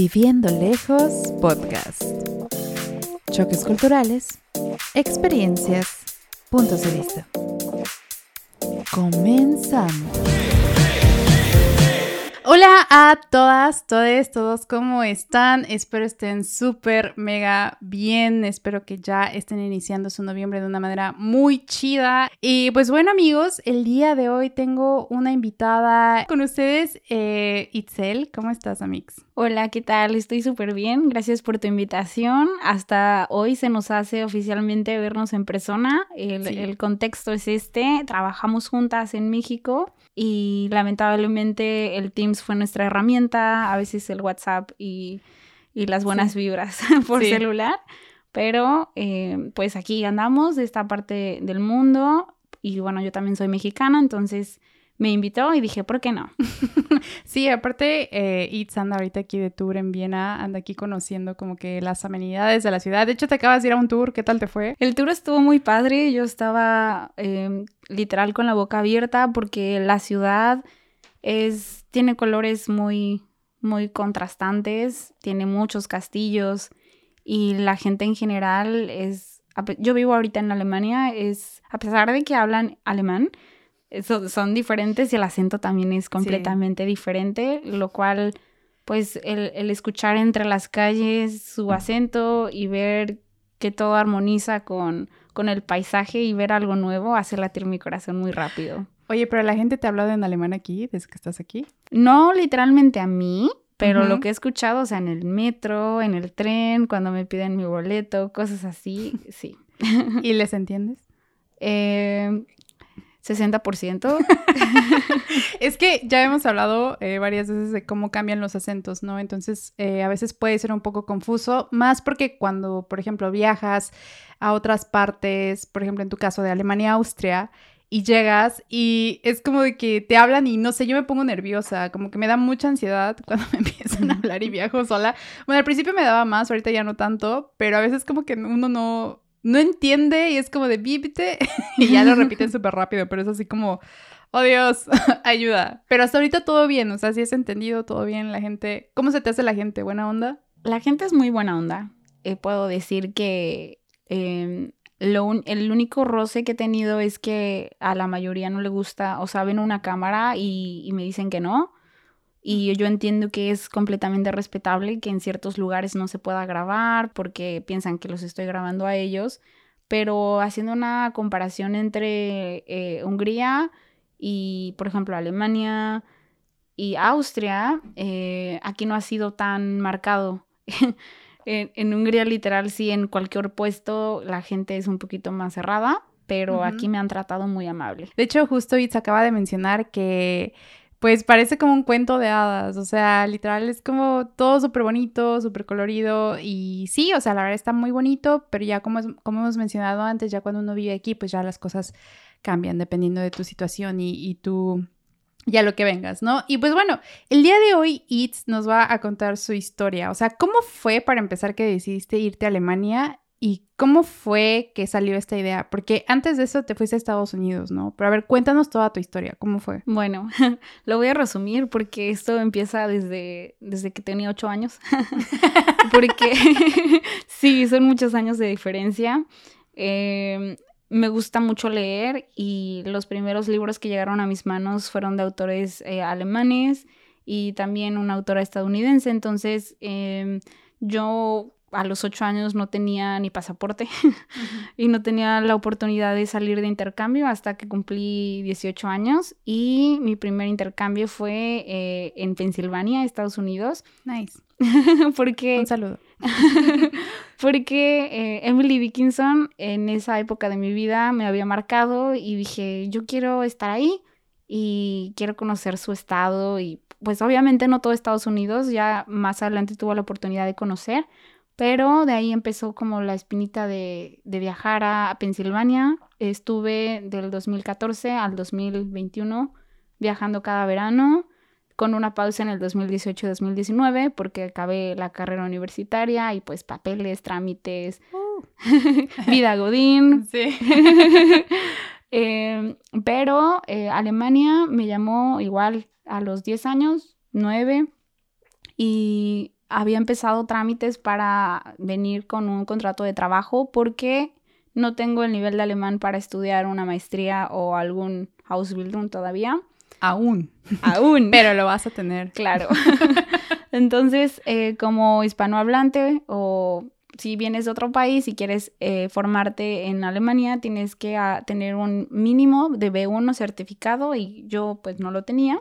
Viviendo Lejos Podcast. Choques culturales, experiencias, puntos de vista. Comenzamos. Hola a todas, todos, todos, ¿cómo están? Espero estén súper, mega bien. Espero que ya estén iniciando su noviembre de una manera muy chida. Y pues bueno, amigos, el día de hoy tengo una invitada con ustedes, eh, Itzel. ¿Cómo estás, Amix? Hola, ¿qué tal? Estoy súper bien. Gracias por tu invitación. Hasta hoy se nos hace oficialmente vernos en persona. El, el contexto es este. Trabajamos juntas en México y lamentablemente el Teams fue nuestra herramienta, a veces el WhatsApp y, las buenas vibras por celular, pero eh, pues aquí andamos de esta parte del mundo y bueno, yo también soy mexicana, entonces me invitó y dije, ¿por qué no? sí, aparte, eh, Itz anda ahorita aquí de tour en Viena, anda aquí conociendo como que las amenidades de la ciudad. De hecho, te acabas de ir a un tour, ¿qué tal te fue? El tour estuvo muy padre, yo estaba em, literal con la boca abierta porque la ciudad es, tiene colores muy, muy contrastantes, tiene muchos castillos y la gente en general es, yo vivo ahorita en Alemania, es, a pesar de que hablan alemán, son diferentes y el acento también es completamente diferente, lo cual, pues, el, escuchar entre las calles su acento y ver que todo armoniza con, con el paisaje y ver algo nuevo hace latir mi corazón muy rápido. Oye, pero la gente te ha hablado en alemán aquí, desde que estás aquí. No literalmente a mí, pero lo que he escuchado, o sea, en el metro, en el tren, cuando me piden mi boleto, cosas así, sí. ¿Y les entiendes? Eh, 60%. es que ya hemos hablado eh, varias veces de cómo cambian los acentos, ¿no? Entonces, eh, a veces puede ser un poco confuso, más porque cuando, por ejemplo, viajas a otras partes, por ejemplo, en tu caso de Alemania, Austria, y llegas y es como de que te hablan y no sé, yo me pongo nerviosa, como que me da mucha ansiedad cuando me empiezan a hablar y viajo sola. Bueno, al principio me daba más, ahorita ya no tanto, pero a veces como que uno no no entiende y es como de bíbite y ya lo repiten súper rápido, pero es así como, oh Dios, ayuda. Pero hasta ahorita todo bien, o sea, si es entendido, todo bien, la gente, ¿cómo se te hace la gente? ¿Buena onda? La gente es muy buena onda. Eh, puedo decir que em, lo el único roce que he tenido es que a la mayoría no le gusta, o sea, ven una cámara y me dicen que no. Y yo entiendo que es completamente respetable que en ciertos lugares no se pueda grabar porque piensan que los estoy grabando a ellos, pero haciendo una comparación entre eh, Hungría y, por ejemplo, Alemania y Austria, eh, aquí no ha sido tan marcado. en, Hungría, literal, sí, en cualquier puesto la gente es un poquito más cerrada, pero aquí me han tratado muy amable. De hecho, justo Itz acaba de mencionar que pues parece como un cuento de hadas, o sea, literal es como todo súper bonito, súper colorido y sí, o sea, la verdad está muy bonito, pero ya como, como hemos mencionado antes, ya cuando uno vive aquí, pues ya las cosas cambian dependiendo de tu situación y, y tu, ya lo que vengas, ¿no? Y pues bueno, el día de hoy Itz nos va a contar su historia, o sea, ¿cómo fue para empezar que decidiste irte a Alemania ¿Y cómo fue que salió esta idea? Porque antes de eso te fuiste a Estados Unidos, ¿no? Pero a ver, cuéntanos toda tu historia, ¿cómo fue? Bueno, lo voy a resumir porque esto empieza desde, desde que tenía ocho años. porque sí, son muchos años de diferencia. Em, me gusta mucho leer y los primeros libros que llegaron a mis manos fueron de autores eh, alemanes y también una autora estadounidense. Entonces, em, yo a los ocho años no tenía ni pasaporte y no tenía la oportunidad de salir de intercambio hasta que cumplí 18 años y mi primer intercambio fue eh, en Pensilvania, Estados Unidos. Nice. porque... Un saludo. porque eh, Emily Dickinson en esa época de mi vida me había marcado y dije, yo quiero estar ahí y quiero conocer su estado y pues obviamente no todo Estados Unidos, ya más adelante tuve la oportunidad de conocer, pero de ahí empezó como la espinita de, viajar a, Pensilvania. Estuve del 2014 al 2021 viajando cada verano, con una pausa en el 2018-2019 porque acabé la carrera universitaria y pues papeles, trámites, uh. vida godín. Sí. Em, pero eh, Alemania me llamó igual a los 10 años, 9, y había empezado trámites para venir con un contrato de trabajo porque no tengo el nivel de alemán para estudiar una maestría o algún Ausbildung todavía. Aún. Aún. Pero lo vas a tener. Claro. Entonces, eh, como hispanohablante o si vienes de otro país y quieres eh, formarte en Alemania, tienes que ah, tener un mínimo de B1 certificado y yo pues no lo tenía.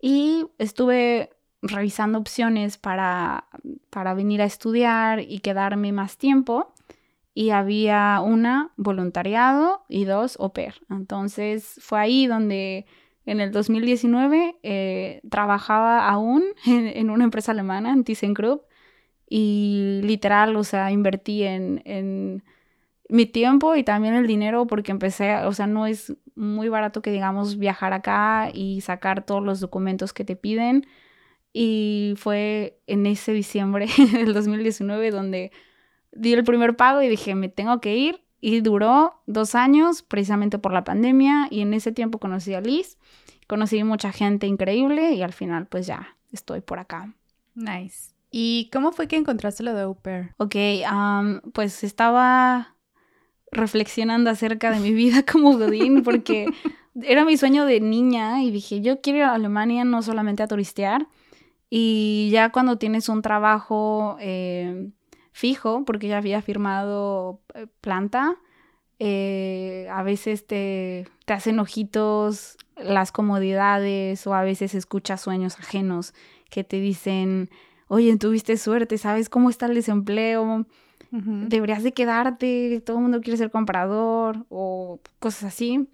Y estuve revisando opciones para, para venir a estudiar y quedarme más tiempo. Y había una, voluntariado y dos, au pair. Entonces fue ahí donde en el 2019 eh, trabajaba aún en, una empresa alemana, en ThyssenKrupp, y literal, o sea, invertí en, en, mi tiempo y también el dinero porque empecé, o sea, no es muy barato que digamos viajar acá y sacar todos los documentos que te piden. Y fue en ese diciembre del 2019 donde di el primer pago y dije, me tengo que ir. Y duró dos años precisamente por la pandemia y en ese tiempo conocí a Liz, conocí mucha gente increíble y al final pues ya estoy por acá. Nice. ¿Y cómo fue que encontraste lo de au pair? Ok, pues estaba reflexionando acerca de mi vida como Godín porque era mi sueño de niña y dije, yo quiero ir a Alemania no solamente a turistear. Y ya cuando tienes un trabajo eh, fijo, porque ya había firmado eh, planta, eh, a veces te, te hacen ojitos las comodidades o a veces escuchas sueños ajenos que te dicen, oye, tuviste suerte, ¿sabes cómo está el desempleo? Deberías de quedarte, todo el mundo quiere ser comprador o cosas así.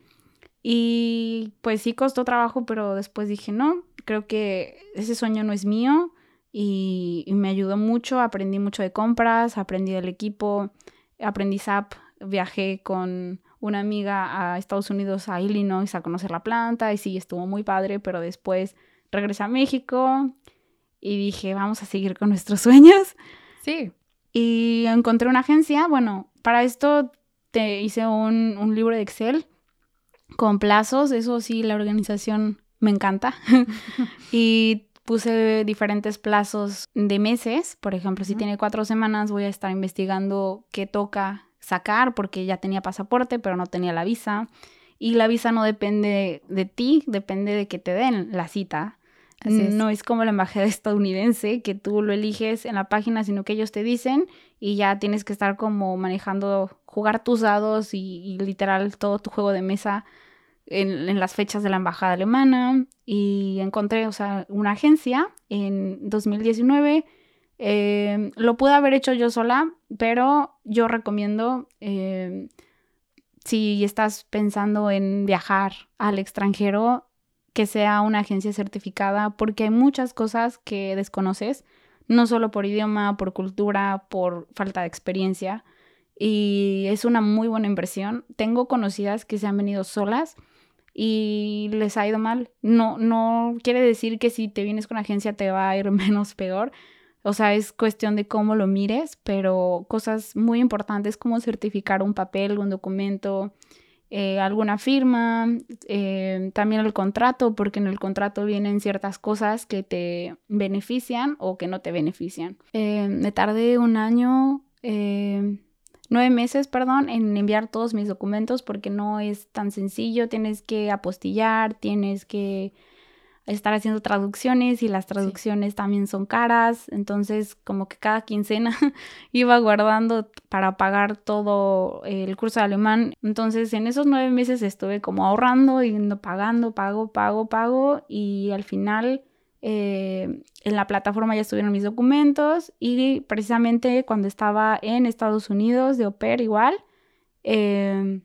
Y pues sí costó trabajo, pero después dije, no, creo que ese sueño no es mío y, me ayudó mucho, aprendí mucho de compras, aprendí del equipo, aprendí SAP, viajé con una amiga a Estados Unidos, a Illinois, a conocer la planta y sí, estuvo muy padre, pero después regresé a México y dije, vamos a seguir con nuestros sueños. Sí. Y encontré una agencia, bueno, para esto te hice un, un libro de Excel con plazos, eso sí, la organización me encanta. y puse diferentes plazos de meses, por ejemplo, si tiene cuatro semanas voy a estar investigando qué toca sacar porque ya tenía pasaporte, pero no tenía la visa. Y la visa no depende de ti, depende de que te den la cita. No es como la embajada estadounidense, que tú lo eliges en la página, sino que ellos te dicen y ya tienes que estar como manejando, jugar tus dados y, literal todo tu juego de mesa en, las fechas de la embajada alemana. Y encontré, o sea, una agencia en 2019. Eh, lo pude haber hecho yo sola, pero yo recomiendo, eh, si estás pensando en viajar al extranjero, que sea una agencia certificada porque hay muchas cosas que desconoces, no solo por idioma, por cultura, por falta de experiencia. Y es una muy buena inversión. Tengo conocidas que se han venido solas y les ha ido mal. No, no quiere decir que si te vienes con agencia te va a ir menos peor. O sea, es cuestión de cómo lo mires, pero cosas muy importantes como certificar un papel, un documento, eh, alguna firma, eh, también el contrato, porque en el contrato vienen ciertas cosas que te benefician o que no te benefician. Eh, me tardé un año, nueve meses, perdón, en enviar todos mis documentos porque no es tan sencillo, tienes que apostillar, tienes que estar haciendo traducciones y las traducciones también son caras, entonces como que cada quincena iba guardando para pagar todo el curso de alemán, entonces en esos nueve meses estuve como ahorrando y pagando, pago, pago, pago y al final eh, en la plataforma ya estuvieron mis documentos y precisamente cuando estaba en Estados Unidos de Oper igual, eh,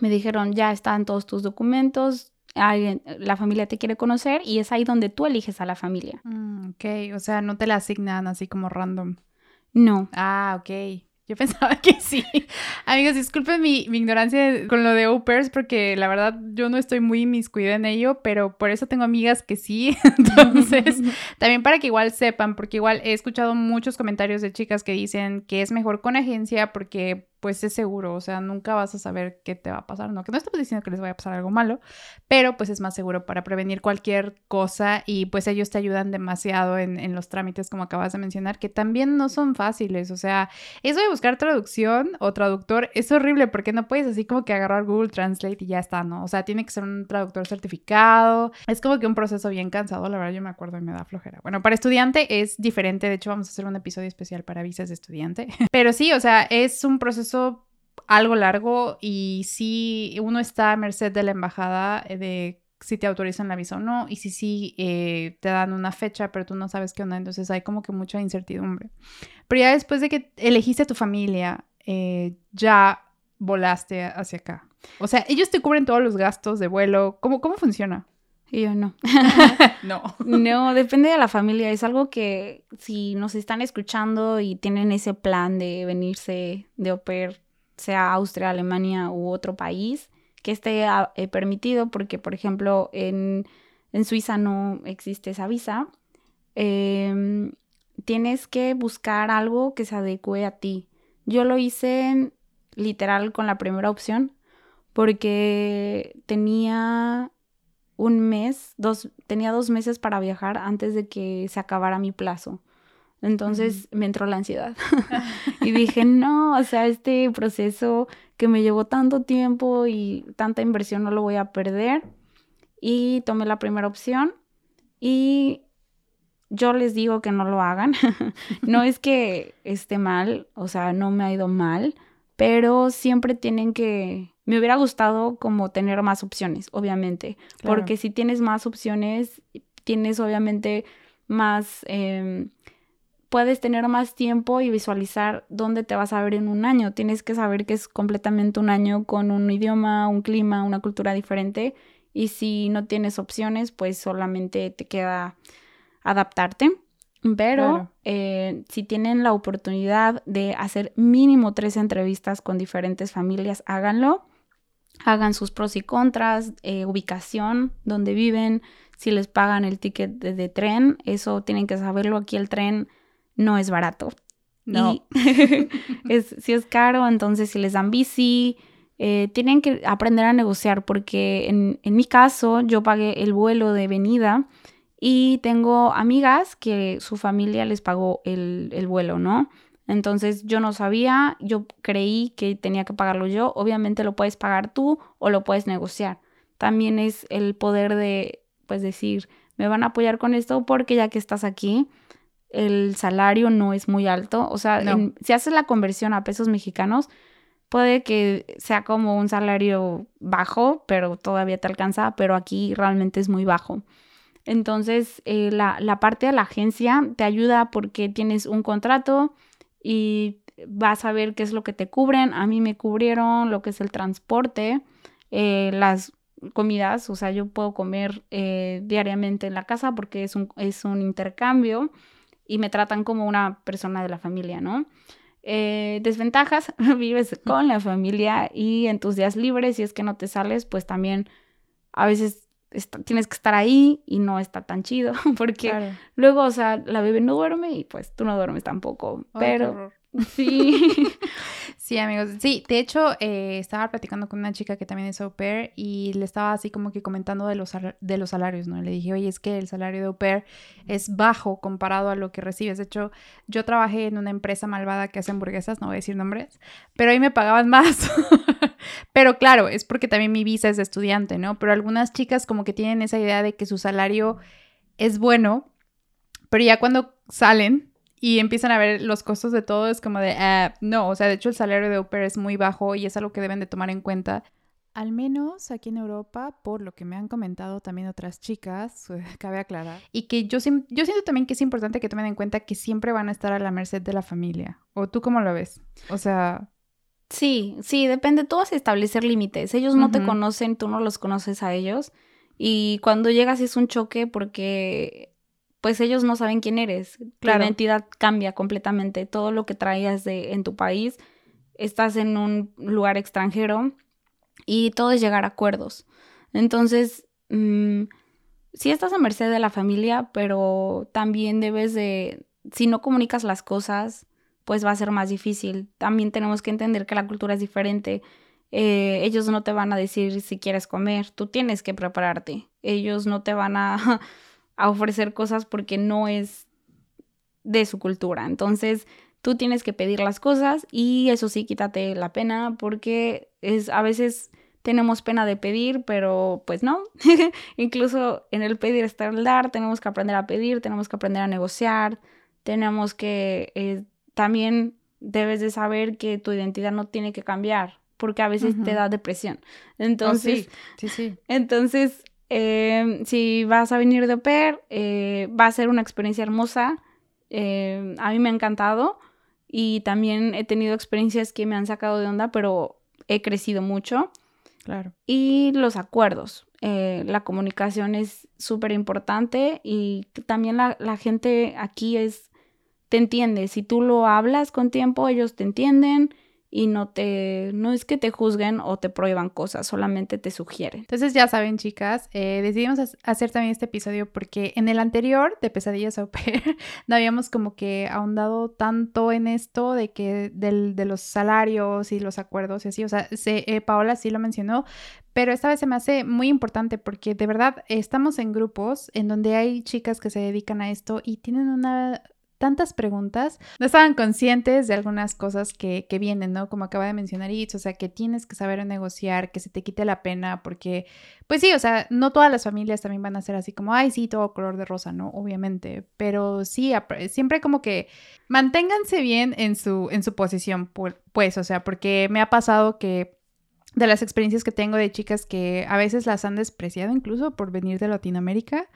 me dijeron ya están todos tus documentos, alguien, la familia te quiere conocer y es ahí donde tú eliges a la familia. Mm, ok, o sea, no te la asignan así como random. No. Ah, ok. Yo pensaba que sí. Amigos, disculpen mi, ignorancia con lo de au porque la verdad yo no estoy muy inmiscuida en ello, pero por eso tengo amigas que sí. Entonces, también para que igual sepan, porque igual he escuchado muchos comentarios de chicas que dicen que es mejor con agencia porque pues es seguro, o sea, nunca vas a saber qué te va a pasar, ¿no? Que no estamos diciendo que les vaya a pasar algo malo, pero pues es más seguro para prevenir cualquier cosa y pues ellos te ayudan demasiado en, en los trámites como acabas de mencionar, que también no son fáciles, o sea, eso de buscar traducción o traductor es horrible porque no puedes así como que agarrar Google Translate y ya está, ¿no? O sea, tiene que ser un traductor certificado, es como que un proceso bien cansado, la verdad yo me acuerdo y me da flojera. Bueno, para estudiante es diferente, de hecho vamos a hacer un episodio especial para visas de estudiante, pero sí, o sea, es un proceso algo largo y si uno está a merced de la embajada eh, de si te autorizan la visa o no y si sí eh, te dan una fecha pero tú no sabes qué onda, entonces hay como que mucha incertidumbre. Pero ya después de que elegiste a tu familia, eh, ya volaste hacia acá. O sea, ellos te cubren todos los gastos de vuelo. ¿Cómo, cómo funciona? Y yo no. no. No, depende de la familia. Es algo que si nos están escuchando y tienen ese plan de venirse de au pair, sea Austria, Alemania u otro país, que esté ah, eh, permitido, porque por ejemplo en, Suiza no existe esa visa, em, tienes que buscar algo que se adecue a ti. Yo lo hice literal con la primera opción porque tenía un mes, dos, tenía dos meses para viajar antes de que se acabara mi plazo. Entonces me entró la ansiedad y dije, no, o sea, este proceso que me llevó tanto tiempo y tanta inversión no lo voy a perder. Y tomé la primera opción y yo les digo que no lo hagan. no es que esté mal, o sea, no me ha ido mal, pero siempre tienen que me hubiera gustado como tener más opciones, obviamente, porque si tienes más opciones, tienes obviamente más, em, puedes tener más tiempo y visualizar dónde te vas a ver en un año. Tienes que saber que es completamente un año con un idioma, un clima, una cultura diferente. Y si no tienes opciones, pues solamente te queda adaptarte. Pero eh, si tienen la oportunidad de hacer mínimo tres entrevistas con diferentes familias, háganlo hagan sus pros y contras, eh, ubicación, donde viven, si les pagan el ticket de, tren, eso tienen que saberlo. Aquí el tren no es barato. No. es, si es caro, entonces si les dan bici, eh, tienen que aprender a negociar porque en, en, mi caso yo pagué el vuelo de venida y tengo amigas que su familia les pagó el, el vuelo, ¿no? Entonces yo no sabía, yo creí que tenía que pagarlo yo. Obviamente lo puedes pagar tú o lo puedes negociar. También es el poder de, pues decir, me van a apoyar con esto porque ya que estás aquí, el salario no es muy alto. O sea, si haces la conversión a pesos mexicanos, puede que sea como un salario bajo, pero todavía te alcanza, pero aquí realmente es muy bajo. Entonces, eh, la, la parte de la agencia te ayuda porque tienes un contrato, y vas a ver qué es lo que te cubren. A mí me cubrieron lo que es el transporte, eh, las comidas, o sea, yo puedo comer eh, diariamente en la casa porque es un, es un intercambio y me tratan como una persona de la familia, ¿no? Eh, desventajas, vives con la familia y en tus días libres, si es que no te sales, pues también a veces tienes que estar ahí y no está tan chido, porque luego, o sea, la bebé no duerme y pues tú no duermes tampoco, pero sí. sí, amigos, sí, de hecho, eh, estaba platicando con una chica que también es au pair y le estaba así como que comentando de los, de los salarios, ¿no? Le dije, oye, es que el salario de au pair es bajo comparado a lo que recibes. De hecho, yo trabajé en una empresa malvada que hace hamburguesas, no voy a decir nombres, pero ahí me pagaban más. Pero claro, es porque también mi visa es estudiante, ¿no? Pero algunas chicas como que tienen esa idea de que su salario es bueno, pero ya cuando salen y empiezan a ver los costos de todo, es como de, ah, no, o sea, de hecho el salario de Uber es muy bajo y es algo que deben de tomar en cuenta. Al menos aquí en Europa, por lo que me han comentado también otras chicas, cabe aclarar. Y que yo, yo siento también que es importante que tomen en cuenta que siempre van a estar a la merced de la familia. ¿O tú cómo lo ves? O sea... Sí, sí, depende. Tú vas a establecer límites. Ellos no te conocen, tú no los conoces a ellos. Y cuando llegas es un choque porque pues ellos no saben quién eres. La identidad cambia completamente. Todo lo que traías de, en tu país, estás en un lugar extranjero y todo es llegar a acuerdos. Entonces, mm, sí estás a merced de la familia, pero también debes de, si no comunicas las cosas, pues va a ser más difícil. También tenemos que entender que la cultura es diferente. Eh, ellos no te van a decir si quieres comer, tú tienes que prepararte. Ellos no te van a, a ofrecer cosas porque no es de su cultura. Entonces, tú tienes que pedir las cosas y eso sí, quítate la pena porque es a veces tenemos pena de pedir, pero pues no. Incluso en el pedir está el dar, tenemos que aprender a pedir, tenemos que aprender a negociar, tenemos que eh, también debes de saber que tu identidad no tiene que cambiar, porque a veces te da depresión. Entonces, oh, sí, sí, Entonces, em, si vas a venir de au eh, va a ser una experiencia hermosa. Em, a mí me ha encantado y también he tenido experiencias que me han sacado de onda, pero he crecido mucho. Claro. Y los acuerdos. Eh, la comunicación es súper importante y también la, la, gente aquí es, te entiende. Si tú lo hablas con tiempo, ellos te entienden y no te, no es que te juzguen o te prohíban cosas, solamente te sugieren. Entonces ya saben, chicas, eh, decidimos hacer también este episodio porque en el anterior de Pesadillas Au Pair no habíamos como que ahondado tanto en esto de que del, de los salarios y los acuerdos y así, o sea, se, eh, Paola sí lo mencionó, pero esta vez se me hace muy importante porque de verdad estamos en grupos en donde hay chicas que se dedican a esto y tienen una tantas preguntas, no estaban conscientes de algunas cosas que, que vienen, ¿no? Como acaba de mencionar Itz, o sea, que tienes que saber negociar, que se te quite la pena, porque, pues sí, o sea, no todas las familias también van a ser así como, ay, sí, todo color de rosa, ¿no? Obviamente, pero sí, siempre como que manténganse bien en su, en su posición, pues, o sea, porque me ha pasado que de las experiencias que tengo de chicas que a veces las han despreciado incluso por venir de Latinoamérica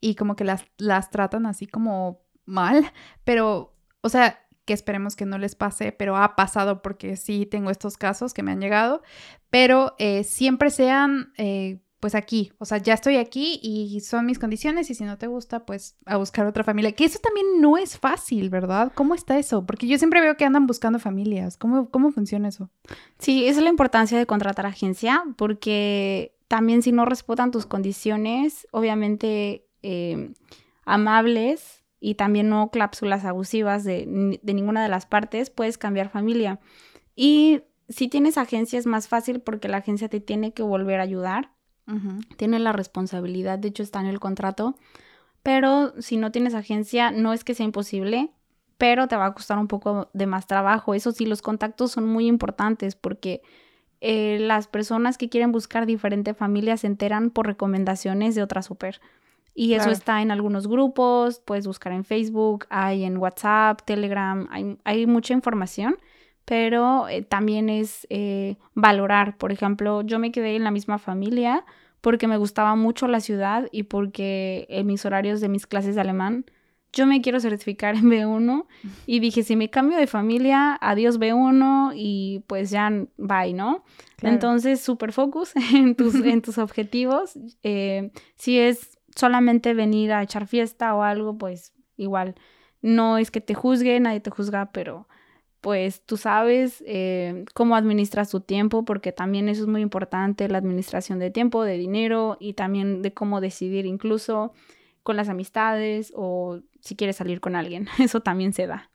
y como que las, las tratan así como mal, pero, o sea, que esperemos que no les pase, pero ha pasado porque sí tengo estos casos que me han llegado, pero eh, siempre sean, eh, pues aquí, o sea, ya estoy aquí y son mis condiciones y si no te gusta, pues a buscar otra familia, que eso también no es fácil, ¿verdad? ¿Cómo está eso? Porque yo siempre veo que andan buscando familias, ¿cómo, cómo funciona eso? Sí, es la importancia de contratar agencia, porque también si no respetan tus condiciones, obviamente eh, amables, y también no clápsulas abusivas de, de, ninguna de las partes, puedes cambiar familia. Y si tienes agencia es más fácil porque la agencia te tiene que volver a ayudar, tiene la responsabilidad, de hecho está en el contrato, pero si no tienes agencia no es que sea imposible, pero te va a costar un poco de más trabajo. Eso sí, los contactos son muy importantes porque eh, las personas que quieren buscar diferente familia se enteran por recomendaciones de otra super. Y eso está en algunos grupos, puedes buscar en Facebook, hay en WhatsApp, Telegram, hay, mucha información, pero eh, también es eh, valorar. Por ejemplo, yo me quedé en la misma familia porque me gustaba mucho la ciudad y porque en mis horarios de mis clases de alemán, yo me quiero certificar en B1 y dije, si me cambio de familia, adiós B1 y pues ya bye, ¿no? Entonces, super focus en tus, en tus objetivos. Eh, si es solamente venir a echar fiesta o algo, pues igual no es que te juzgue, nadie te juzga, pero pues tú sabes eh, cómo administras tu tiempo, porque también eso es muy importante, la administración de tiempo, de dinero y también de cómo decidir incluso con las amistades o si quieres salir con alguien, eso también se da.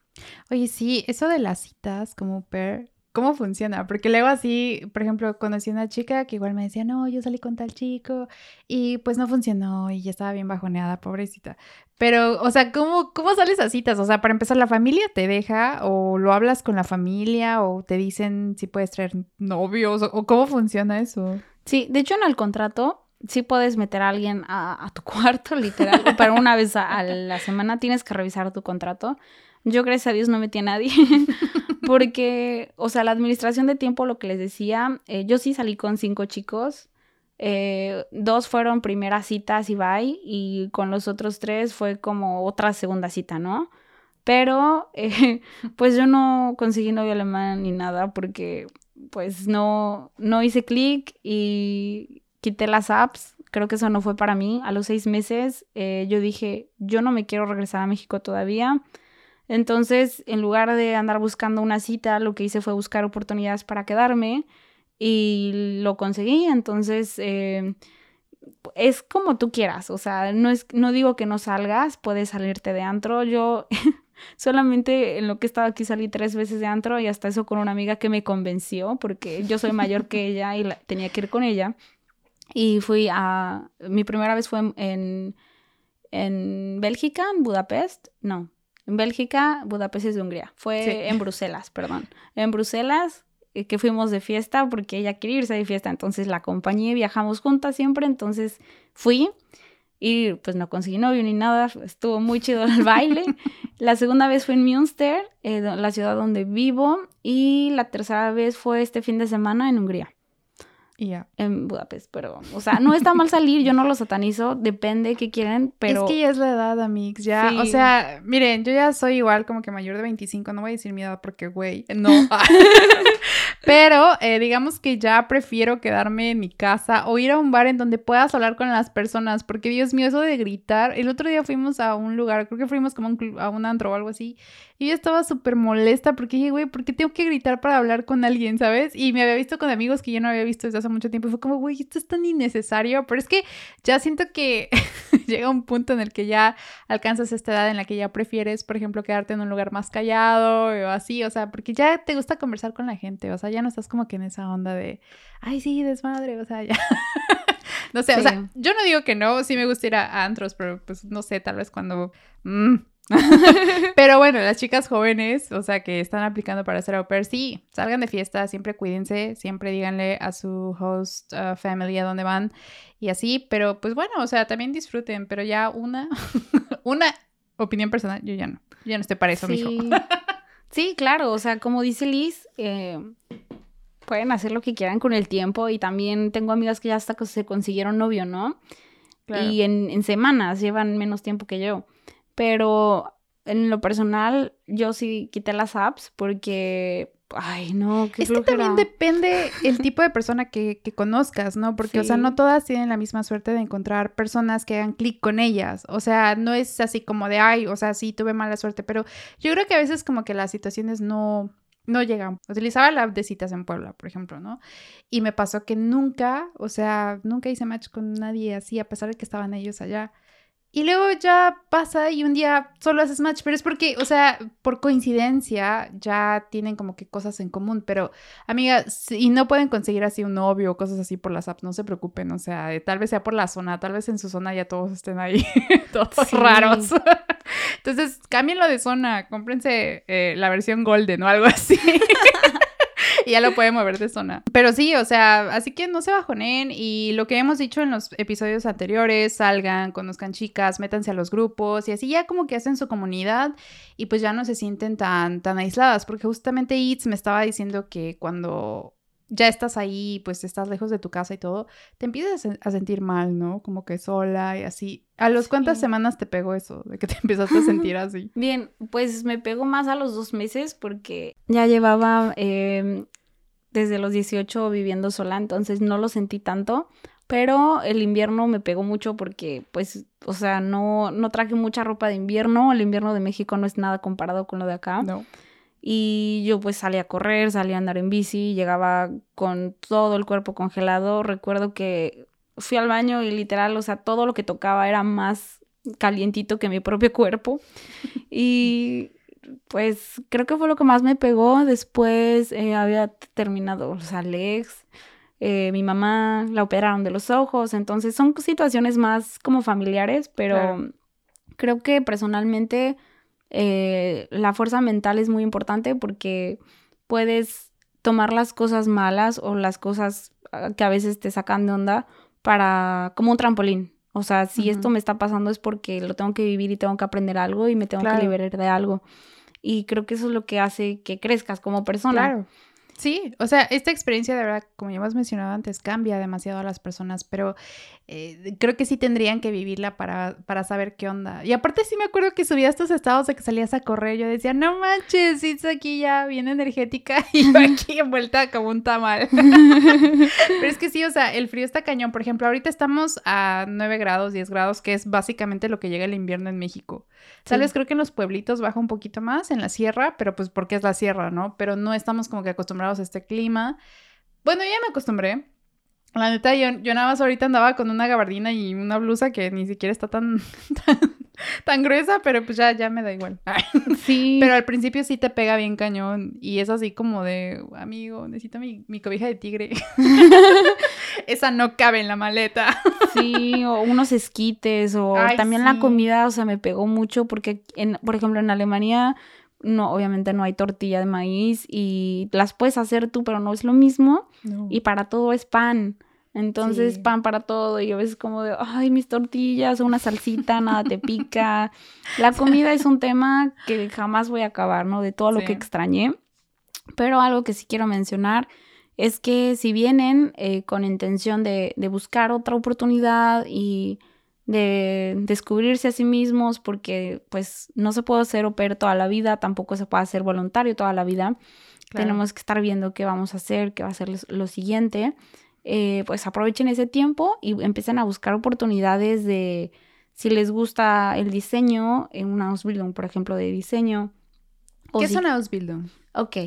Oye, sí, eso de las citas como per cómo funciona, porque luego así, por ejemplo, conocí a una chica que igual me decía, no, yo salí con tal chico y pues no funcionó y ya estaba bien bajoneada, pobrecita. Pero, o sea, ¿cómo, ¿cómo sales a citas? O sea, para empezar, ¿la familia te deja o lo hablas con la familia o te dicen si puedes traer novios o, cómo funciona eso? Sí, de hecho en el contrato sí puedes meter a alguien a, tu cuarto, literal, pero una vez a, la semana tienes que revisar tu contrato. Yo, gracias a Dios, no metí a nadie. porque, o sea, la administración de tiempo, lo que les decía, eh, yo sí salí con cinco chicos. Eh, dos fueron primeras citas y bye. Y con los otros tres fue como otra segunda cita, ¿no? Pero, eh, pues yo no conseguí novio alemán ni nada porque, pues no, no hice clic y quité las apps. Creo que eso no fue para mí. A los seis meses yo dije, yo no me quiero regresar a México todavía entonces, en lugar de andar buscando una cita, lo que hice fue buscar oportunidades para quedarme y lo conseguí. Entonces, eh, es como tú quieras, o sea, no, es, no digo que no salgas, puedes salirte de antro. Yo Solamente en lo que he estado aquí salí tres veces de antro y hasta eso con una amiga que me convenció porque yo soy mayor que ella y tenía que ir con ella. Y fui a... Mi primera vez fue en, en, Bélgica, en Budapest. No, en Bélgica, Budapest es de Hungría. Fue en Bruselas, perdón. En Bruselas eh, que fuimos de fiesta porque ella quería irse de fiesta. Entonces la acompañé, viajamos juntas siempre. Entonces fui y pues no conseguí novio ni nada, estuvo muy chido el baile. la segunda vez fue en Münster, eh, la ciudad donde vivo, y la tercera vez fue este fin de semana en Hungría. Ya. En Budapest, pero, o sea, no está mal salir, yo no lo satanizo, depende qué quieren, pero... Es que ya es la edad, amigos, ya, o sea, miren, yo ya soy igual como que mayor de 25, no voy a decir mi edad porque, güey, no. pero eh, digamos que ya prefiero quedarme en mi casa o ir a un bar en donde puedas hablar con las personas, porque, Dios mío, eso de gritar, el otro día fuimos a un lugar, creo que fuimos como un a un antro o algo así, y yo estaba súper molesta porque dije, güey, ¿por qué tengo que gritar para hablar con alguien, sabes? Y me había visto con amigos que yo no había visto desde hace mucho tiempo y fue como, güey, esto es tan innecesario. Pero es que ya siento que llega un punto en el que ya alcanzas esta edad en la que ya prefieres, por ejemplo, quedarte en un lugar más callado o así, o sea, porque ya te gusta conversar con la gente, o sea, ya no estás como que en esa onda de, ay, sí, desmadre, o sea, ya. no sé, o sea, yo no digo que no, sí me gusta ir a, antros, pero pues no sé, tal vez cuando... Mm, Pero bueno, las chicas jóvenes, o sea, que están aplicando para ser au pair, sí, salgan de fiesta, siempre cuídense, siempre díganle a su host uh, family a dónde van y así, pero pues bueno, o sea, también disfruten, pero ya una, una opinión personal, yo ya no, ya no estoy para eso, sí. mijo. sí, claro, o sea, como dice Liz, eh, pueden hacer lo que quieran con el tiempo y también tengo amigas que ya hasta se consiguieron novio, ¿no? Y en, en semanas llevan menos tiempo que yo. Pero en lo personal, yo sí quité las apps porque Ay, no, qué Es que también depende el tipo de persona que, que conozcas, ¿no? Porque, o sea, no todas tienen la misma suerte de encontrar personas que hagan clic con ellas. O sea, no es así como de, ay, o sea, sí, tuve mala suerte, pero yo creo que a veces como que las situaciones no, no llegan. Utilizaba la app de citas en Puebla, por ejemplo, ¿no? Y me pasó que nunca, o sea, nunca hice match con nadie así, a pesar de que estaban ellos allá. Y luego ya pasa y un día solo haces match, pero es porque, o sea, por coincidencia ya tienen como que cosas en común, pero amiga, y no pueden conseguir así un novio o cosas así por las apps, no se preocupen, o sea, tal vez sea por la zona, tal vez en su zona ya todos estén ahí, todos raros. Entonces, cámbienlo de zona, cómprense eh, la versión golden o algo así. y ya lo puede mover de zona. Pero sí, o sea, así que no se bajonen y lo que hemos dicho en los episodios anteriores, salgan, conozcan chicas, métanse a los grupos y así ya como que hacen su comunidad y pues ya no se sienten tan, tan aisladas, porque justamente Itz me estaba diciendo que cuando ya estás ahí, pues estás lejos de tu casa y todo, te empiezas a sentir mal, ¿no? Como que sola y así. ¿A los cuántas semanas te pegó eso, de que te empezaste a sentir así? Bien, pues me pegó más a los dos meses porque ya llevaba em, desde los 18 viviendo sola, entonces no lo sentí tanto. Pero el invierno me pegó mucho porque, pues, o sea, no, no traje mucha ropa de invierno. El invierno de México no es nada comparado con lo de acá. No. Y yo pues salía a correr, salía a andar en bici, llegaba con todo el cuerpo congelado. Recuerdo que fui al baño y literal, o sea, todo lo que tocaba era más calientito que mi propio cuerpo. Y pues creo que fue lo que más me pegó. Después eh, había terminado los Alex, eh, mi mamá la operaron de los ojos, entonces son situaciones más como familiares, pero creo que personalmente eh, la fuerza mental es muy importante porque puedes tomar las cosas malas o las cosas ah, que a veces te sacan de onda para como un trampolín. O sea, si esto me está pasando es porque lo tengo que vivir y tengo que aprender algo y me tengo que liberar de algo. Y creo que eso es lo que hace que crezcas como persona. Claro. Sí, o sea, esta experiencia de verdad, como ya hemos mencionado antes, cambia demasiado a las personas, pero eh, creo que sí tendrían que vivirla para, para saber qué onda. Y aparte sí me acuerdo que subía estos estados de que salías a correr, yo decía, no manches, es aquí ya bien energética y yo aquí envuelta como un tamal. pero es que sí, o sea, el frío está cañón. Por ejemplo, ahorita estamos a 9 grados, 10 grados, que es básicamente lo que llega el invierno en México. Tal vez creo que en los pueblitos baja un poquito más, en la sierra, pero pues porque es la sierra, ¿no? Pero no estamos como que acostumbrados a este clima. Bueno, ya me acostumbré. La neta, yo, yo nada más ahorita andaba con una gabardina y una blusa que ni siquiera está tan, tan gruesa, pero pues ya, ya me da igual. Sí. Pero al principio sí te pega bien cañón y es así como de, amigo, necesito mi, mi cobija de tigre. Esa no cabe en la maleta. Sí, o unos esquites, o Ay, también sí. la comida, o sea, me pegó mucho porque, en, por ejemplo, en Alemania, no, obviamente no hay tortilla de maíz y las puedes hacer tú, pero no es lo mismo. Y para todo es pan. Entonces, Sí. pan para todo. Y a veces como de, ay, mis tortillas, una salsita, nada te pica. La comida es un tema que jamás voy a acabar, ¿no? De todo lo Sí. que extrañé. Pero algo que sí quiero mencionar es que si vienen eh, con intención de, de buscar otra oportunidad y de descubrirse a sí mismos, porque pues no se puede ser pair toda la vida, tampoco se puede hacer voluntario toda la vida. Claro. Tenemos que estar viendo qué vamos a hacer, qué va a ser lo, siguiente. Eh, pues aprovechen ese tiempo y empiecen a buscar oportunidades de, si les gusta el diseño, en una Ausbildung, por ejemplo, de diseño. o ¿Qué si- es una Ausbildung? Ok.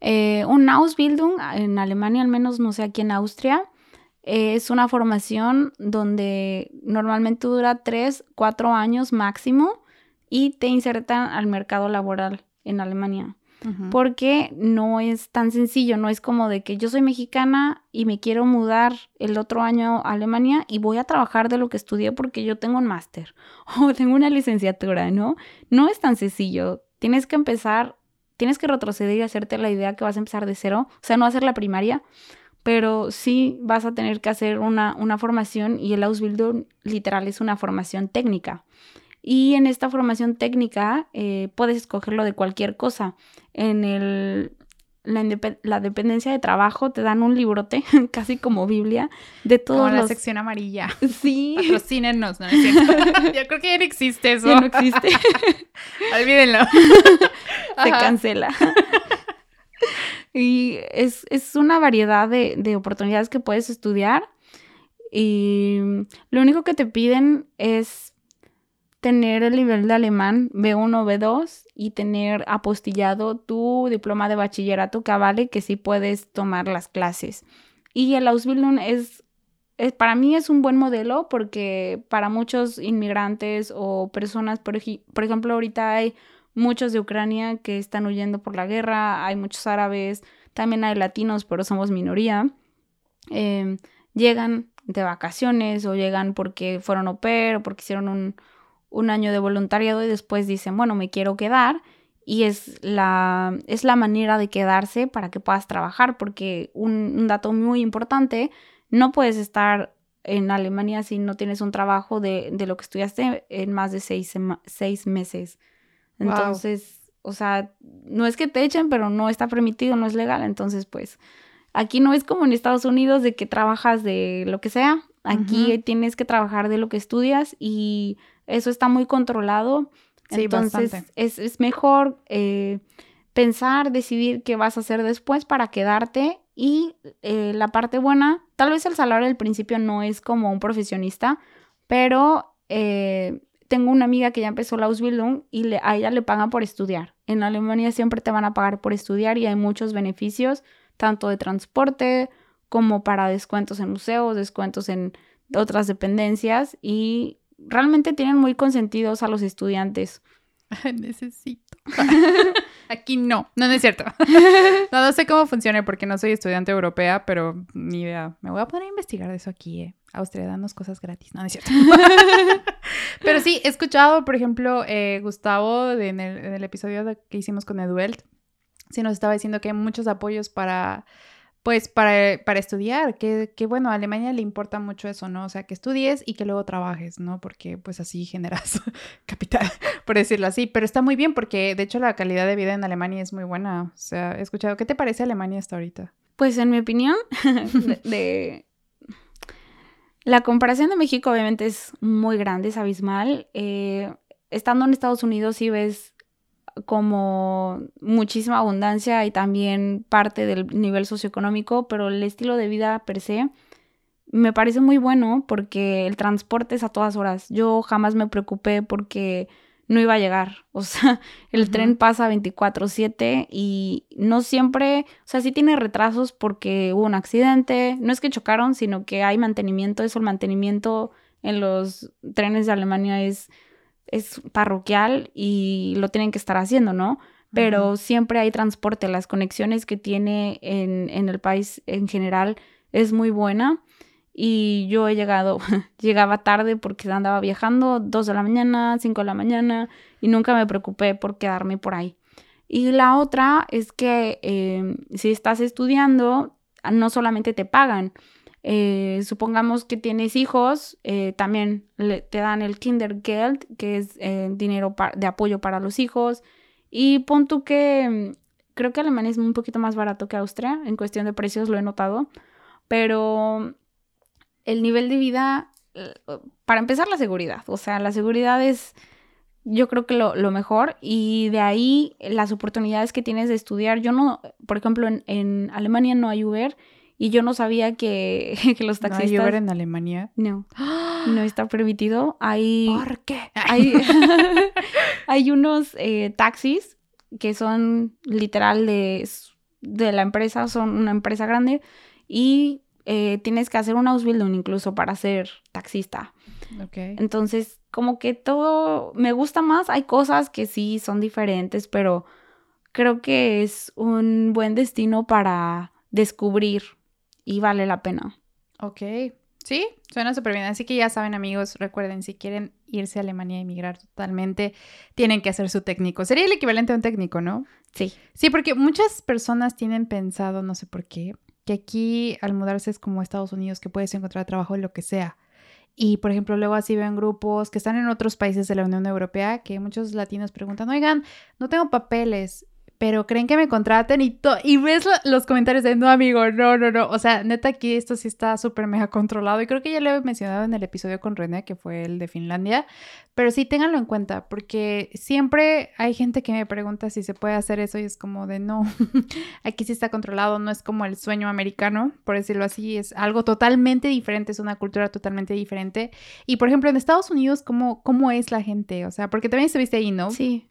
Eh, un Ausbildung, en Alemania al menos, no sé aquí en Austria, eh, es una formación donde normalmente dura tres, cuatro años máximo y te insertan al mercado laboral en Alemania. Porque no es tan sencillo, no es como de que yo soy mexicana y me quiero mudar el otro año a Alemania y voy a trabajar de lo que estudié porque yo tengo un máster o tengo una licenciatura, ¿no? No es tan sencillo. Tienes que empezar, tienes que retroceder y hacerte la idea que vas a empezar de cero, o sea, no hacer la primaria, pero sí vas a tener que hacer una, una formación y el Ausbildung literal es una formación técnica. Y en esta formación técnica eh, puedes escogerlo de cualquier cosa. En el, la, la dependencia de trabajo te dan un librote, casi como Biblia, de Como todos la los... sección amarilla. Sí, Patrocínenos, ¿no? Yo creo que ya no existe eso. ya no existe, Olvídenlo. se Ajá. cancela. Y es, es una variedad de, de oportunidades que puedes estudiar. Y lo único que te piden es tener el nivel de alemán B1 o B2 y tener apostillado tu diploma de bachillerato que avale que sí puedes tomar las clases. Y el Ausbildung es, para mí es un buen modelo porque para muchos inmigrantes o personas, por, por ejemplo, ahorita hay muchos de Ucrania que están huyendo por la guerra, hay muchos árabes, también hay latinos, pero somos minoría. Eh, llegan de vacaciones o llegan porque fueron au pair o porque hicieron un, un año de voluntariado y después dicen, bueno, me quiero quedar. Y es la, es la manera de quedarse para que puedas trabajar, porque un, un dato muy importante, no puedes estar en Alemania si no tienes un trabajo de, de lo que estudiaste en más de seis, seis meses. Wow. Entonces, o sea, no es que te echen, pero no está permitido, no es legal. Entonces, pues, aquí no es como en Estados Unidos de que trabajas de lo que sea. Aquí tienes que trabajar de lo que estudias y eso está muy controlado. Sí, Entonces, bastante. es, es mejor eh, pensar, decidir qué vas a hacer después para quedarte. Y eh, la parte buena, tal vez el salario al principio no es como un profesionista, pero eh, tengo una amiga que ya empezó la Ausbildung y le- a ella le pagan por estudiar. En Alemania siempre te van a pagar por estudiar y hay muchos beneficios, tanto de transporte como para descuentos en museos, descuentos en otras dependencias y realmente tienen muy consentidos a los estudiantes. Necesito. Aquí no. No, no es cierto. No, no sé cómo funciona porque no soy estudiante europea, pero ni idea. Me voy a poner a investigar de eso aquí, eh. Austria, danos cosas gratis. No, no es cierto. Pero sí, he escuchado, por ejemplo, eh, Gustavo en, el, episodio que hicimos con Eduelt, sí nos estaba diciendo que hay muchos apoyos para, pues, para, para estudiar, que, que bueno, a Alemania le importa mucho eso, ¿no? O sea, que estudies y que luego trabajes, ¿no? Porque pues así generas capital, por decirlo así. Pero está muy bien porque de hecho la calidad de vida en Alemania es muy buena. O sea, he escuchado, ¿qué te parece Alemania hasta ahorita? Pues en mi opinión, de- la comparación de México obviamente es muy grande, es abismal. Eh, estando en Estados Unidos sí ves como muchísima abundancia y también parte del nivel socioeconómico, pero el estilo de vida per se me parece muy bueno porque el transporte es a todas horas. Yo jamás me preocupé porque no iba a llegar. O sea, el tren pasa 24/7 y no siempre, o sea, sí tiene retrasos porque hubo un accidente. No es que chocaron, sino que hay mantenimiento. Eso, el mantenimiento en los trenes de Alemania es es parroquial y lo tienen que estar haciendo, ¿no? Pero siempre hay transporte, las conexiones que tiene en, en el país en general es muy buena y yo he llegado, llegaba tarde porque andaba viajando, dos de la mañana, cinco de la mañana, y nunca me preocupé por quedarme por ahí. Y la otra es que em, si estás estudiando, no solamente te pagan, eh, supongamos que tienes hijos, eh, también te dan el Kindergeld, que es eh, dinero de apoyo para los hijos. Y pon tú que creo que Alemania es un poquito más barato que Austria, en cuestión de precios lo he notado, pero el nivel de vida, eh, para empezar la seguridad, o sea, la seguridad es yo creo que lo, mejor y de ahí las oportunidades que tienes de estudiar. Yo no, por ejemplo, en, Alemania no hay Uber y yo no sabía que, los taxistas... ¿No hay Uber en Alemania? No, no está permitido. Hay... ¿Por qué? Hay, hay unos eh, taxis que son literal de, de la empresa, son una empresa grande y eh, tienes que hacer un Ausbildung incluso para ser taxista. Okay. Entonces, como que todo me gusta más. Hay cosas que sí son diferentes, pero creo que es un buen destino para descubrir y vale la pena. Ok. Sí, suena súper bien. Así que ya saben, amigos, recuerden, si quieren irse a Alemania y emigrar totalmente, tienen que hacer su técnico. Sería el equivalente a un técnico, ¿no? Sí. Sí, porque muchas personas tienen pensado, no sé por qué, que aquí al mudarse es como Estados Unidos, que puedes encontrar trabajo en lo que sea. Y por ejemplo, luego así ven grupos que están en otros países de la Unión Europea, que muchos latinos preguntan, oigan, no tengo papeles pero creen que me contraten y, y ves los comentarios de no, amigo, no, no, no. O sea, neta, aquí esto sí está súper mega controlado y creo que ya lo he mencionado en el episodio con René, que fue el de Finlandia, pero sí ténganlo en cuenta porque siempre hay gente que me pregunta si se puede hacer eso y es como de no, aquí sí está controlado, no es como el sueño americano, por decirlo así, es algo totalmente diferente, es una cultura totalmente diferente. Y por ejemplo, en Estados Unidos, ¿cómo, cómo es la gente? O sea, porque también estuviste ahí, ¿no? Sí.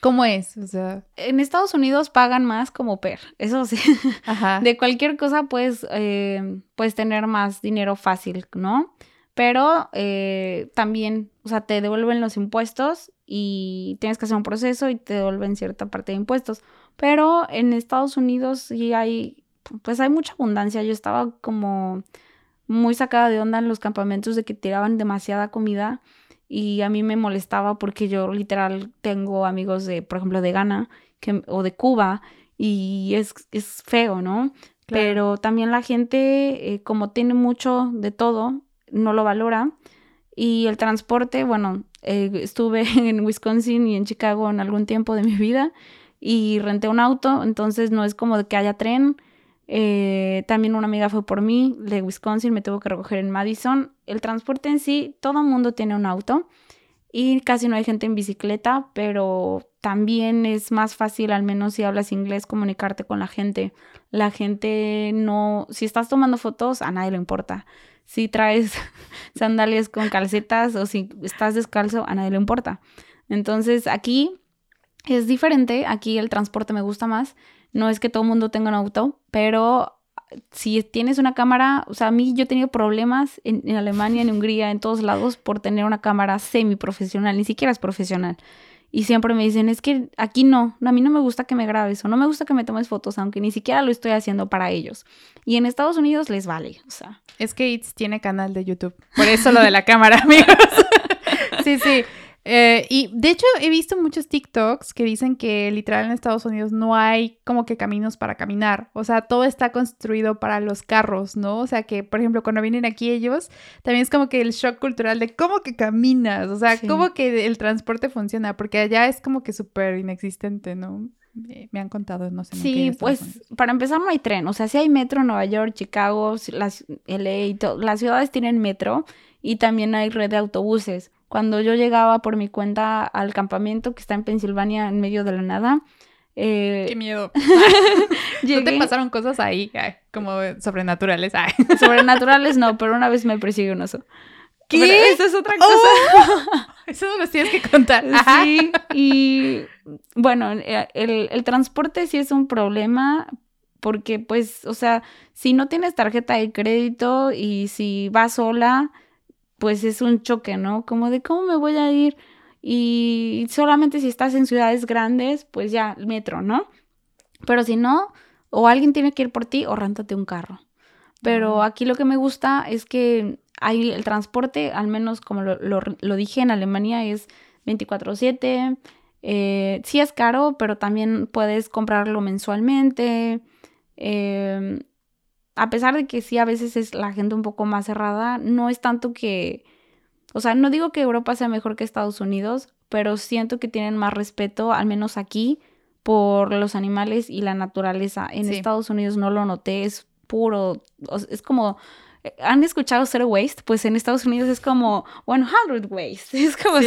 ¿Cómo es? O sea, en Estados Unidos pagan más como per, eso sí. Ajá. De cualquier cosa puedes, eh, puedes tener más dinero fácil, ¿no? Pero eh, también, o sea, te devuelven los impuestos y tienes que hacer un proceso y te devuelven cierta parte de impuestos. Pero en Estados Unidos sí hay, pues hay mucha abundancia. Yo estaba como muy sacada de onda en los campamentos de que tiraban demasiada comida y a mí me molestaba porque yo literal tengo amigos de, por ejemplo, de Ghana que, o de Cuba y es, es feo, ¿no? Pero también la gente, eh, como tiene mucho de todo, no lo valora. Y el transporte, bueno, eh, estuve en Wisconsin y en Chicago en algún tiempo de mi vida y renté un auto, entonces no es como de que haya tren, eh, también una amiga fue por mí de Wisconsin, me tuvo que recoger en Madison. El transporte en sí, todo el mundo tiene un auto y casi no hay gente en bicicleta, pero también es más fácil, al menos si hablas inglés, comunicarte con la gente. La gente no, si estás tomando fotos, a nadie le importa. Si traes sandalias con calcetas o si estás descalzo, a nadie le importa. Entonces aquí es diferente, aquí el transporte me gusta más no es que todo el mundo tenga un auto, pero si tienes una cámara, o sea, a mí yo he tenido problemas en, Alemania, en Hungría, en todos lados por tener una cámara semi profesional, ni siquiera es profesional. Y siempre me dicen, es que aquí no, a mí no me gusta que me grabes o no me gusta que me tomes fotos, aunque ni siquiera lo estoy haciendo para ellos. Y en Estados Unidos les vale, o sea. Es que It's tiene canal de YouTube, por eso lo de la cámara, amigos. sí, sí. Eh, y de hecho he visto muchos TikToks que dicen que literal en Estados Unidos no hay como que caminos para caminar. O sea, todo está construido para los carros, ¿no? O sea, que por ejemplo cuando vienen aquí ellos, también es como que el shock cultural de cómo que caminas, o sea, cómo que el transporte funciona, porque allá es como que súper inexistente, ¿no? Me, han contado, no sé. Sí, pues para empezar no hay tren, o sea, sí hay metro en Nueva York, Chicago, las, LA, las ciudades tienen metro y también hay red de autobuses cuando yo llegaba por mi cuenta al campamento que está en Pensilvania en medio de la nada. Eh, ¡Qué miedo! ¿No te pasaron cosas ahí como sobrenaturales? Sobrenaturales no, pero una vez me persigue un oso. ¿Qué? eso es otra cosa. Oh, eso no lo tienes que contar. Sí, y bueno, eh, el, el transporte sí es un problema porque pues, o sea, si no tienes tarjeta de crédito y si vas sola, pues es un choque, ¿no? Como de cómo me voy a ir. Y solamente si estás en ciudades grandes, pues ya, metro, ¿no? Pero si no, o alguien tiene que ir por ti o rántate un carro. Pero aquí lo que me gusta es que hay el transporte, al menos como lo, dije en Alemania, es 24/7. Eh, sí es caro, pero también puedes comprarlo mensualmente. Em, a pesar de que sí a veces es la gente un poco más cerrada, no es tanto que, o sea, no digo que Europa sea mejor que Estados Unidos, pero siento que tienen más respeto, al menos aquí, por los animales y la naturaleza. En Estados Unidos no lo noté, es puro, es como ¿Han escuchado Zero Waste? Pues en Estados Unidos es como 100 Waste. Es como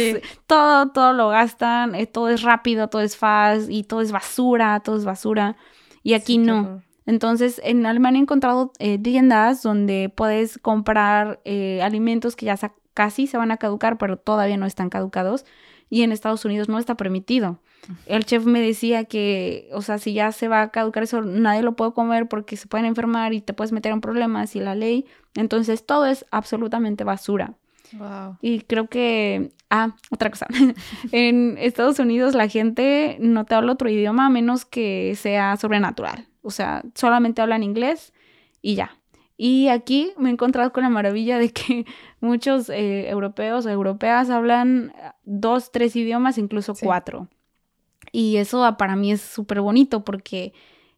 todo, todo lo gastan, eh, todo es rápido, todo es fast y todo es basura, todo es basura. Y aquí no. Entonces, en Alemania he encontrado eh, tiendas donde puedes comprar eh, alimentos que ya casi se van a caducar, pero todavía no están caducados. Y en Estados Unidos no está permitido. El chef me decía que, o sea, si ya se va a caducar eso, nadie lo puede comer porque se pueden enfermar y te puedes meter en problemas y la ley. Entonces todo es absolutamente basura. Wow. Y creo que, ah, otra cosa, en Estados Unidos la gente no te habla otro idioma a menos que sea sobrenatural. O sea, solamente hablan inglés y ya. Y aquí me he encontrado con la maravilla de que muchos eh, europeos o europeas hablan dos, tres idiomas, incluso cuatro. Y eso ah, para mí es súper bonito porque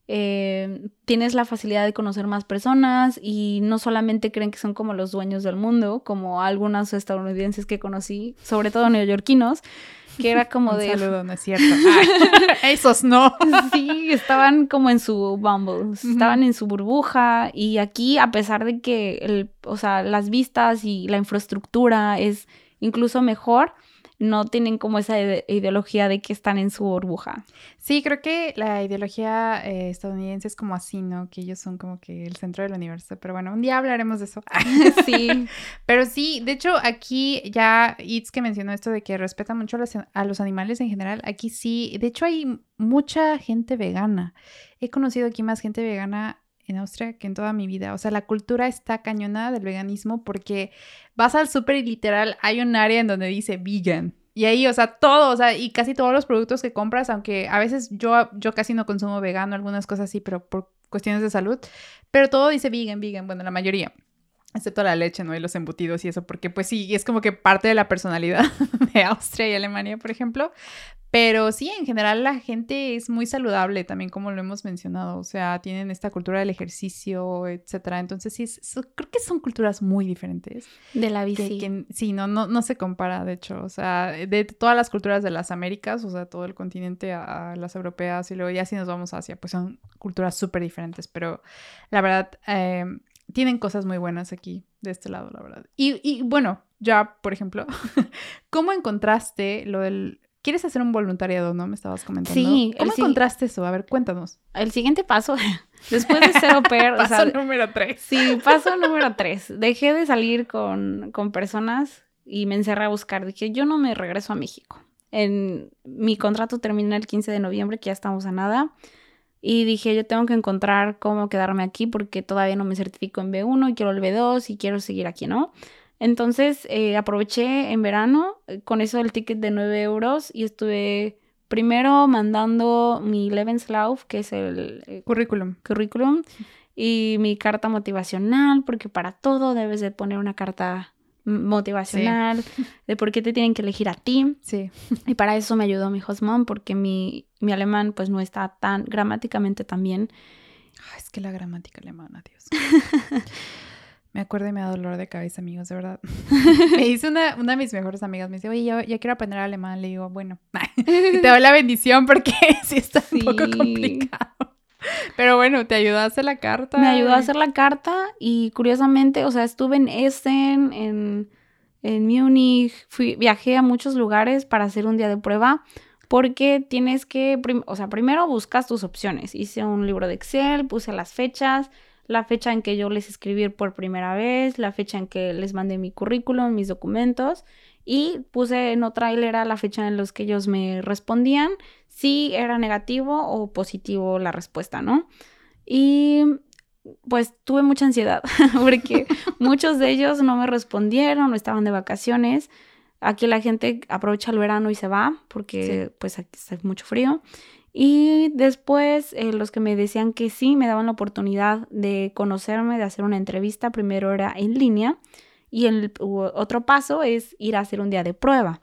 eh, tienes la facilidad de conocer más personas y no solamente creen que son como los dueños del mundo, como algunos estadounidenses que conocí, sobre todo neoyorquinos, que era como Un de... Saludo, no es cierto. esos no. sí, estaban como en su bumble, estaban en su burbuja y aquí a pesar de que, el, o sea, las vistas y la infraestructura es incluso mejor, no tienen como esa ideología de que están en su burbuja. Sí, creo que la ideología eh, estadounidense es como así, ¿no? Que ellos son como que el centro del universo. Pero bueno, un día hablaremos de eso. sí. Pero sí, de hecho, aquí ya Itz que mencionó esto de que respeta mucho a los, a los animales en general, aquí sí, de hecho hay mucha gente vegana. He conocido aquí más gente vegana en Austria que en toda mi vida. O sea, la cultura está cañonada del veganismo porque vas al súper y literal hay un área en donde dice vegan. Y ahí, o sea, todo, o sea, y casi todos los productos que compras, aunque a veces yo, yo casi no consumo vegano, algunas cosas así, pero por cuestiones de salud, pero todo dice vegan, vegan, bueno, la mayoría excepto la leche, ¿no? Y los embutidos y eso, porque pues sí, es como que parte de la personalidad de Austria y Alemania, por ejemplo. Pero sí, en general la gente es muy saludable, también como lo hemos mencionado, o sea, tienen esta cultura del ejercicio, etcétera. Entonces sí, creo que son culturas muy diferentes. De la bici. sí, no, no, no se compara, de hecho, o sea, de todas las culturas de las Américas, o sea, todo el continente a, las europeas y luego ya si nos vamos a Asia, pues son culturas súper diferentes, pero la verdad, eh, tienen cosas muy buenas aquí, de este lado, la verdad. Y, y bueno, ya, por ejemplo, ¿cómo encontraste lo del quieres hacer un voluntariado, ¿no? Me estabas comentando. Sí. ¿Cómo encontraste eso? A ver, cuéntanos. El siguiente paso, después de ser au pair... paso número tres. Sí, paso número tres. Dejé de salir con, con personas y me encerré a buscar. Dije, yo no me regreso a México. En, mi contrato termina el 15 de noviembre, que ya estamos a nada. Y dije, yo tengo que encontrar cómo quedarme aquí porque todavía no me certifico en B1 y quiero el B2 y quiero seguir aquí, ¿no? Entonces eh, aproveché en verano eh, con eso del ticket de 9 euros y estuve primero mandando mi Lebenslauf, que es el eh, currículum. currículum, y mi carta motivacional, porque para todo debes de poner una carta motivacional, de por qué te tienen que elegir a ti. Sí. Y para eso me ayudó mi host mom, porque mi, mi alemán pues no está tan gramáticamente tan bien. es que la gramática alemana, Dios. Me acuerdo y me da dolor de cabeza, amigos, de verdad. me dice una, una de mis mejores amigas, me dice, oye, ya, quiero aprender alemán. Le digo, bueno, te doy la bendición porque sí está un poco complicado. Pero bueno, te ayudó a hacer la carta. Me ayudó a hacer la carta y curiosamente, o sea, estuve en Essen, en, en Múnich, fui, viajé a muchos lugares para hacer un día de prueba porque tienes que, o sea, primero buscas tus opciones. Hice un libro de Excel, puse las fechas, la fecha en que yo les escribí por primera vez, la fecha en que les mandé mi currículum, mis documentos y puse en otra hilera la fecha en los que ellos me respondían si era negativo o positivo la respuesta, ¿no? Y pues tuve mucha ansiedad porque muchos de ellos no me respondieron o estaban de vacaciones. Aquí la gente aprovecha el verano y se va porque pues aquí está mucho frío. Y después eh, los que me decían que sí, me daban la oportunidad de conocerme, de hacer una entrevista. Primero era en línea y el otro paso es ir a hacer un día de prueba.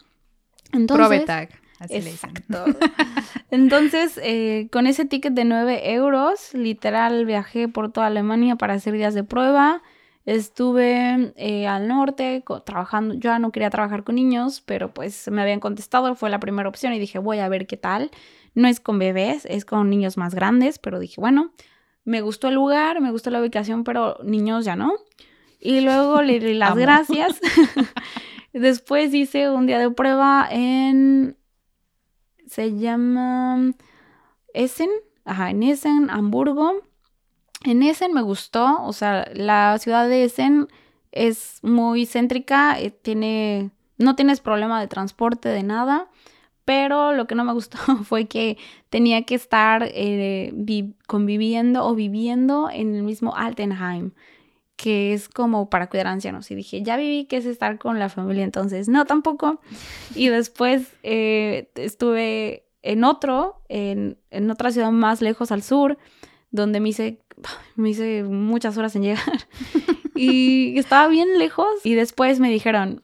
Entonces, tag. exacto. Entonces, eh, con ese ticket de 9 euros, literal viajé por toda Alemania para hacer días de prueba. Estuve eh, al norte trabajando, yo ya no quería trabajar con niños, pero pues me habían contestado, fue la primera opción y dije, voy a ver qué tal. No es con bebés, es con niños más grandes, pero dije, bueno, me gustó el lugar, me gustó la ubicación, pero niños ya no. Y luego le di las gracias. Después hice un día de prueba en, se llama Essen, ajá, en Essen, Hamburgo. En Essen me gustó, o sea, la ciudad de Essen es muy céntrica, eh, tiene, no tienes problema de transporte, de nada, pero lo que no me gustó fue que tenía que estar eh, conviviendo o viviendo en el mismo Altenheim, que es como para cuidar ancianos. Y dije, ya viví que es estar con la familia, entonces no tampoco. Y después eh, estuve en otro, en, en otra ciudad más lejos al sur, donde me hice me hice muchas horas en llegar y estaba bien lejos y después me dijeron,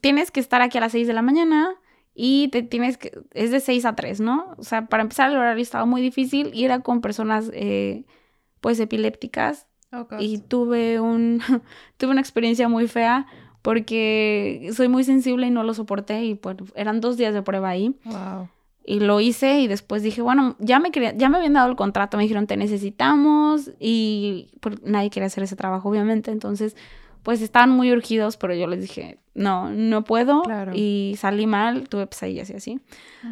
tienes que estar aquí a las 6 de la mañana y te tienes que, es de 6 a 3, ¿no? O sea, para empezar el horario estaba muy difícil y era con personas eh, pues epilépticas oh, y tuve un, tuve una experiencia muy fea porque soy muy sensible y no lo soporté y pues eran dos días de prueba ahí. Wow. Y lo hice y después dije, bueno, ya me, quería, ya me habían dado el contrato, me dijeron, te necesitamos y pues, nadie quiere hacer ese trabajo, obviamente. Entonces, pues estaban muy urgidos, pero yo les dije, no, no puedo. Y salí mal, tuve pesadillas y así.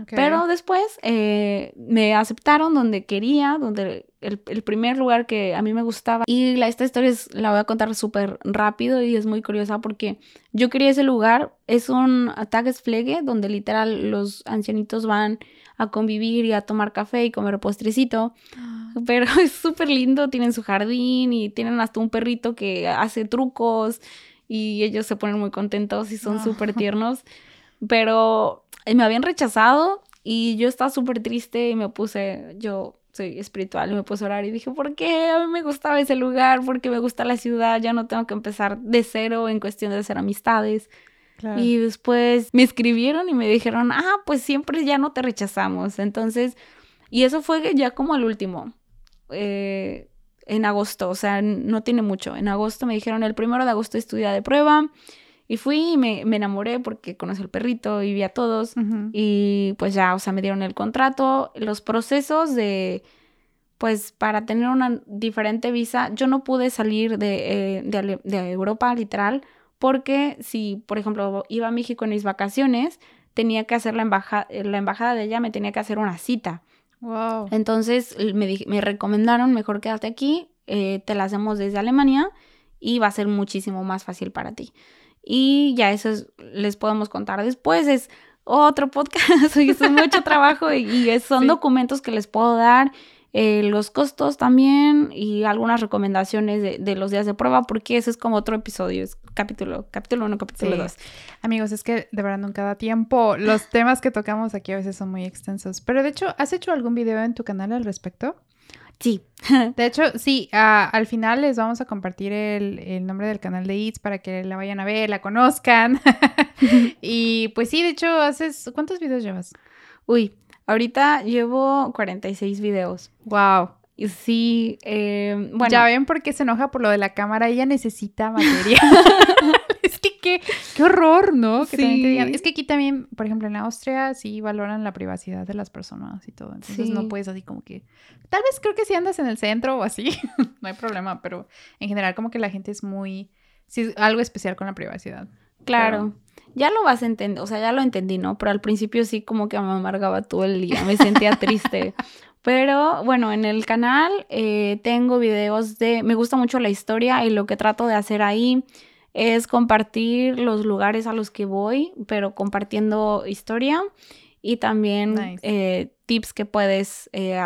Pero después eh, me aceptaron donde quería, donde el, primer lugar que a mí me gustaba. Y la, esta historia es, la voy a contar súper rápido y es muy curiosa porque yo quería ese lugar. Es un Tagesflege donde literal los ancianitos van a convivir y a tomar café y comer postrecito. Ah. Pero es súper lindo, tienen su jardín y tienen hasta un perrito que hace trucos y ellos se ponen muy contentos y son súper tiernos. Pero eh, me habían rechazado y yo estaba súper triste y me puse, yo soy espiritual y me puse a orar y dije, ¿por qué? A mí me gustaba ese lugar, porque me gusta la ciudad, ya no tengo que empezar de cero en cuestión de hacer amistades. Y después me escribieron y me dijeron, ah, pues siempre ya no te rechazamos. Entonces, y eso fue ya como el último. Eh, en agosto, o sea, no tiene mucho. En agosto me dijeron, el primero de agosto estudia de prueba. Y fui y me, enamoré porque conocí al perrito y vi a todos. Y pues ya, o sea, me dieron el contrato. Los procesos de, pues para tener una diferente visa, yo no pude salir de, eh, de, Europa, literal, porque si, por ejemplo, iba a México en mis vacaciones, tenía que hacer la, embajada la embajada de ella, me tenía que hacer una cita. Wow. Entonces me, me recomendaron, mejor quédate aquí, eh, te la hacemos desde Alemania y va a ser muchísimo más fácil para ti. Y ya eso les podemos contar después. Es otro podcast, es mucho trabajo y, son documentos que les puedo dar. Eh, los costos también y algunas recomendaciones de, los días de prueba, porque eso es como otro episodio, es capítulo, capítulo 1, capítulo 2. Amigos, es que de verdad nunca da tiempo. Los temas que tocamos aquí a veces son muy extensos. Pero de hecho, ¿has hecho algún video en tu canal al respecto? Sí. De hecho, sí, al final les vamos a compartir el, nombre del canal de Eats para que la vayan a ver, la conozcan. y pues sí, de hecho, haces. ¿Cuántos videos llevas? Uy, ahorita llevo 46 videos. Wow. Sí, eh, bueno. Ya ven por qué se enoja por lo de la cámara. Ella necesita material. es que qué, qué horror, ¿no? Que sí. Es que aquí también, por ejemplo, en Austria sí valoran la privacidad de las personas y todo. Entonces no puedes así como que. Tal vez creo que si andas en el centro o así, no hay problema, pero en general, como que la gente es muy. Sí, algo especial con la privacidad. Claro. Ya lo vas a entender, o sea, ya lo entendí, ¿no? Pero al principio sí como que me amargaba todo el día, me sentía triste. Pero bueno, en el canal eh, tengo videos de, me gusta mucho la historia y lo que trato de hacer ahí es compartir los lugares a los que voy, pero compartiendo historia y también eh, tips que puedes eh,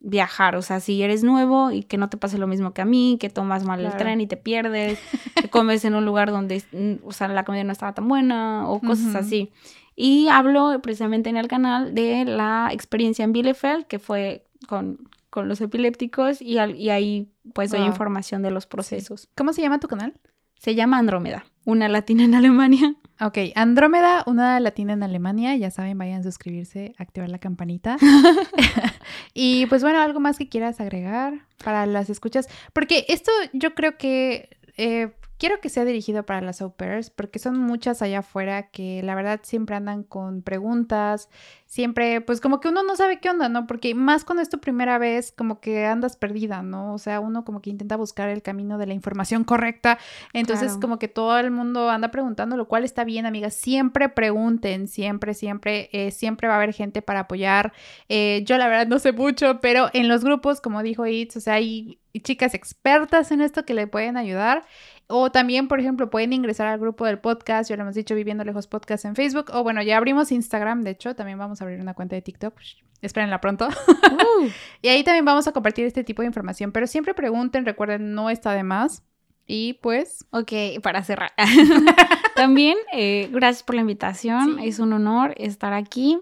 viajar. O sea, si eres nuevo y que no te pase lo mismo que a mí, que tomas mal el tren y te pierdes, que comes en un lugar donde, mm, o sea, la comida no estaba tan buena o cosas así. Y hablo precisamente en el canal de la experiencia en Bielefeld, que fue con, con los epilépticos, y, y ahí pues doy información de los procesos. ¿Cómo se llama tu canal? Se llama Andrómeda, una latina en Alemania. Ok, Andrómeda, una latina en Alemania. Ya saben, vayan a suscribirse, activar la campanita. y pues bueno, algo más que quieras agregar para las escuchas. Porque esto yo creo que eh, quiero que sea dirigido para las au pairs porque son muchas allá afuera que la verdad siempre andan con preguntas, siempre pues como que uno no sabe qué onda, ¿no? Porque más cuando es tu primera vez como que andas perdida, ¿no? O sea, uno como que intenta buscar el camino de la información correcta, entonces como que todo el mundo anda preguntando, lo cual está bien, amigas, siempre pregunten, siempre, siempre, eh, siempre va a haber gente para apoyar. Eh, yo la verdad no sé mucho, pero en los grupos, como dijo Itz, o sea, hay chicas expertas en esto que le pueden ayudar. O también, por ejemplo, pueden ingresar al grupo del podcast, ya lo hemos dicho, Viviendo Lejos Podcast en Facebook. O bueno, ya abrimos Instagram, de hecho, también vamos a abrir una cuenta de TikTok. Espérenla pronto. Uh. y ahí también vamos a compartir este tipo de información. Pero siempre pregunten, recuerden, no está de más. Y pues... Ok, para cerrar. también, eh, gracias por la invitación. Es un honor estar aquí.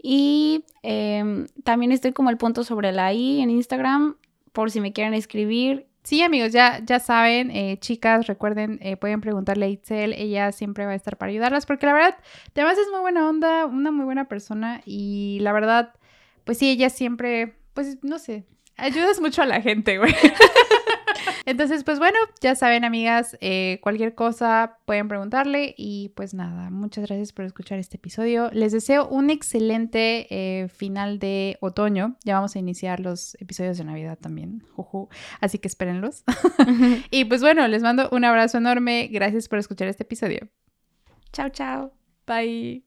Y em, también estoy como el punto sobre la I en Instagram, por si me quieren escribir Sí, amigos, ya, ya saben, eh, chicas, recuerden, eh, pueden preguntarle a Itzel, ella siempre va a estar para ayudarlas, porque la verdad, además es muy buena onda, una muy buena persona y la verdad, pues sí, ella siempre, pues no sé, ayudas mucho a la gente, güey. Entonces, pues bueno, ya saben, amigas, eh, cualquier cosa pueden preguntarle y pues nada, muchas gracias por escuchar este episodio. Les deseo un excelente eh, final de otoño. Ya vamos a iniciar los episodios de Navidad también, así que espérenlos. y pues bueno, les mando un abrazo enorme. Gracias por escuchar este episodio. Chao, chao. Bye.